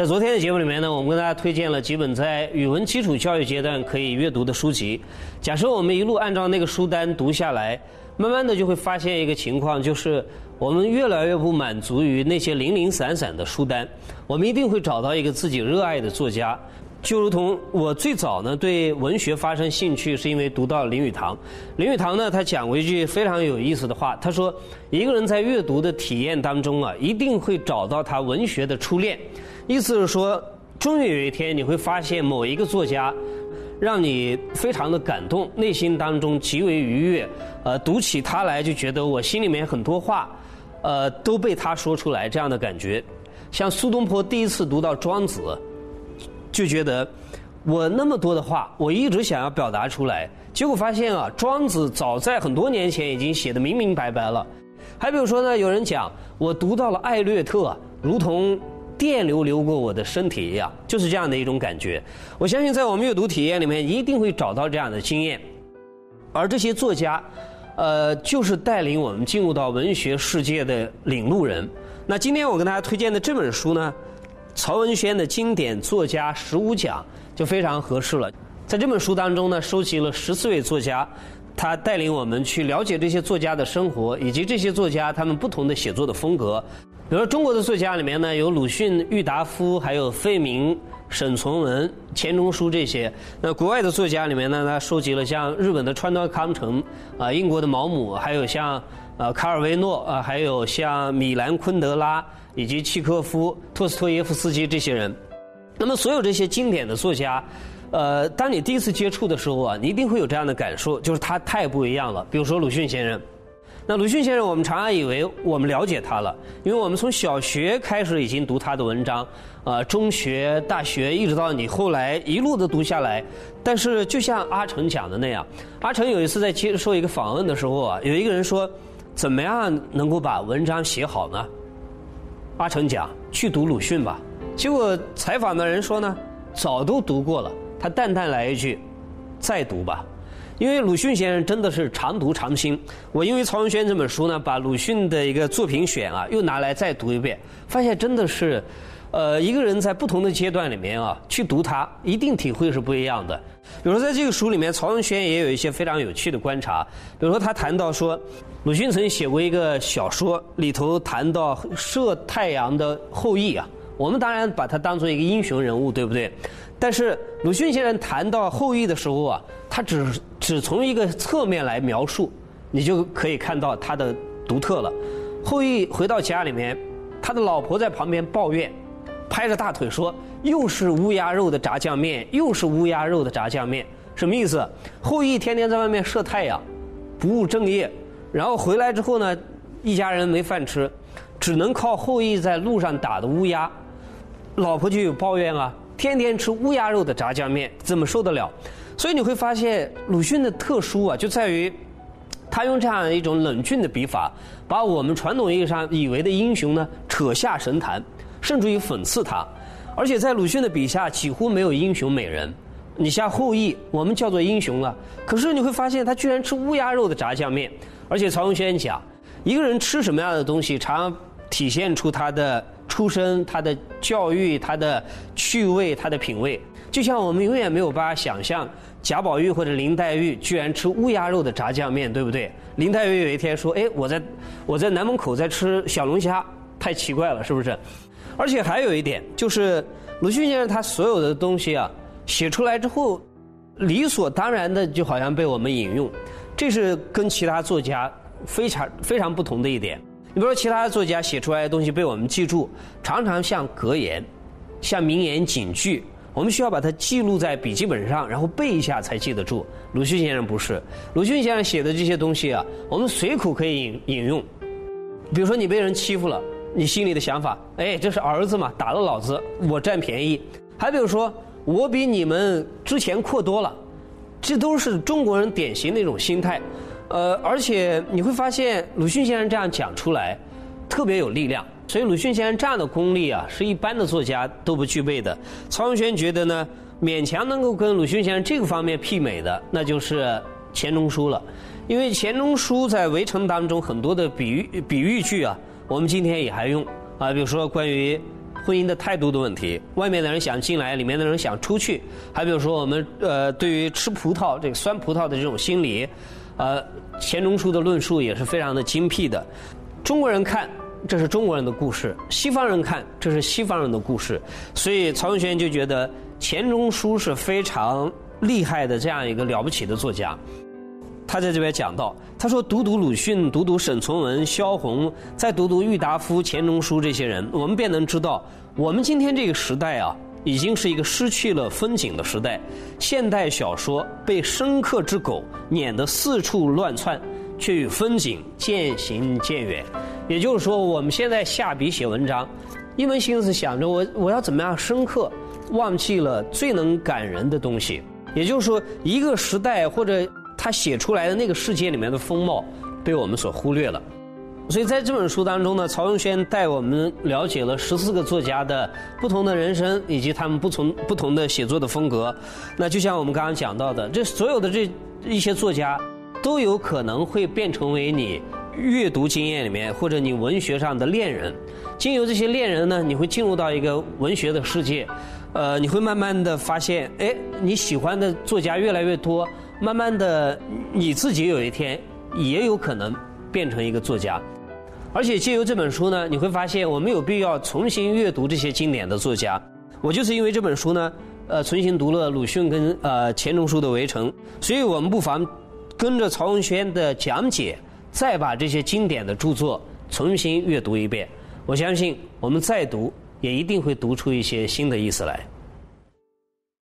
在昨天的节目里面呢，我们跟大家推荐了几本在语文基础教育阶段可以阅读的书籍。假设我们一路按照那个书单读下来，慢慢的就会发现一个情况，就是我们越来越不满足于那些零零散散的书单，我们一定会找到一个自己热爱的作家。就如同我最早呢对文学发生兴趣，是因为读到林语堂。林语堂呢，他讲过一句非常有意思的话，他说：“一个人在阅读的体验当中啊，一定会找到他文学的初恋。”意思是说，终于有一天你会发现某一个作家，让你非常的感动，内心当中极为愉悦。呃，读起他来就觉得我心里面很多话，呃，都被他说出来这样的感觉。像苏东坡第一次读到庄子。就觉得我那么多的话，我一直想要表达出来，结果发现啊，庄子早在很多年前已经写的明明白白了。还比如说呢，有人讲我读到了艾略特，如同电流流过我的身体一样，就是这样的一种感觉。我相信在我们阅读体验里面，一定会找到这样的经验。而这些作家，呃，就是带领我们进入到文学世界的领路人。那今天我跟大家推荐的这本书呢？曹文轩的经典作家十五讲就非常合适了。在这本书当中呢，收集了十四位作家，他带领我们去了解这些作家的生活，以及这些作家他们不同的写作的风格。比如说中国的作家里面呢，有鲁迅、郁达夫，还有费明、沈从文、钱钟书这些。那国外的作家里面呢，他收集了像日本的川端康成，啊，英国的毛姆，还有像呃卡尔维诺，啊，还有像米兰昆德拉。以及契科夫、托斯托耶夫斯基这些人，那么所有这些经典的作家，呃，当你第一次接触的时候啊，你一定会有这样的感受，就是他太不一样了。比如说鲁迅先生，那鲁迅先生，我们常常以为我们了解他了，因为我们从小学开始已经读他的文章，啊，中学、大学一直到你后来一路的读下来。但是就像阿成讲的那样，阿成有一次在接受一个访问的时候啊，有一个人说，怎么样能够把文章写好呢？阿成讲去读鲁迅吧，结果采访的人说呢，早都读过了。他淡淡来一句，再读吧，因为鲁迅先生真的是常读常新。我因为曹文轩这本书呢，把鲁迅的一个作品选啊，又拿来再读一遍，发现真的是，呃，一个人在不同的阶段里面啊，去读它，一定体会是不一样的。比如说在这个书里面，曹文轩也有一些非常有趣的观察，比如说他谈到说。鲁迅曾写过一个小说，里头谈到射太阳的后羿啊，我们当然把他当做一个英雄人物，对不对？但是鲁迅先生谈到后羿的时候啊，他只只从一个侧面来描述，你就可以看到他的独特了。后羿回到家里面，他的老婆在旁边抱怨，拍着大腿说：“又是乌鸦肉的炸酱面，又是乌鸦肉的炸酱面。”什么意思？后羿天天在外面射太阳，不务正业。然后回来之后呢，一家人没饭吃，只能靠后羿在路上打的乌鸦。老婆就有抱怨啊，天天吃乌鸦肉的炸酱面，怎么受得了？所以你会发现鲁迅的特殊啊，就在于他用这样一种冷峻的笔法，把我们传统意义上以为的英雄呢扯下神坛，甚至于讽刺他。而且在鲁迅的笔下，几乎没有英雄美人。你像后羿，我们叫做英雄了，可是你会发现他居然吃乌鸦肉的炸酱面。而且曹文轩讲，一个人吃什么样的东西，常体现出他的出身、他的教育、他的趣味、他的品味。就像我们永远没有办法想象贾宝玉或者林黛玉居然吃乌鸦肉的炸酱面，对不对？林黛玉有一天说：“哎，我在我在南门口在吃小龙虾，太奇怪了，是不是？”而且还有一点，就是鲁迅先生他所有的东西啊，写出来之后，理所当然的就好像被我们引用。这是跟其他作家非常非常不同的一点。你比如说，其他作家写出来的东西被我们记住，常常像格言、像名言警句，我们需要把它记录在笔记本上，然后背一下才记得住。鲁迅先生不是，鲁迅先生写的这些东西啊，我们随口可以引引用。比如说，你被人欺负了，你心里的想法，哎，这是儿子嘛，打了老子，我占便宜。还比如说，我比你们之前阔多了。这都是中国人典型的一种心态，呃，而且你会发现鲁迅先生这样讲出来，特别有力量。所以鲁迅先生这样的功力啊，是一般的作家都不具备的。曹文轩觉得呢，勉强能够跟鲁迅先生这个方面媲美的，那就是钱钟书了。因为钱钟书在《围城》当中很多的比喻比喻句啊，我们今天也还用啊，比如说关于婚姻的态度的问题，外面的人想进来，里面的人想出去。还比如说我们呃，对于吃葡萄这个酸葡萄的这种心理，呃，钱钟书的论述也是非常的精辟的。中国人看这是中国人的故事，西方人看这是西方人的故事，所以曹永轩就觉得钱钟书是非常厉害的这样一个了不起的作家。他在这边讲到，他说读读鲁迅，读读沈从文、萧红，再读读郁达夫、钱钟书这些人，我们便能知道，我们今天这个时代啊，已经是一个失去了风景的时代。现代小说被深刻之狗撵得四处乱窜，却与风景渐行渐远。也就是说，我们现在下笔写文章，一门心思想着我我要怎么样深刻，忘记了最能感人的东西。也就是说，一个时代或者。他写出来的那个世界里面的风貌被我们所忽略了，所以在这本书当中呢，曹永轩带我们了解了十四个作家的不同的人生以及他们不同不同的写作的风格。那就像我们刚刚讲到的，这所有的这一些作家都有可能会变成为你阅读经验里面或者你文学上的恋人。经由这些恋人呢，你会进入到一个文学的世界，呃，你会慢慢的发现，哎，你喜欢的作家越来越多。慢慢的，你自己有一天也有可能变成一个作家，而且借由这本书呢，你会发现我们有必要重新阅读这些经典的作家。我就是因为这本书呢，呃，重新读了鲁迅跟呃钱钟书的《围城》，所以我们不妨跟着曹文轩的讲解，再把这些经典的著作重新阅读一遍。我相信我们再读，也一定会读出一些新的意思来。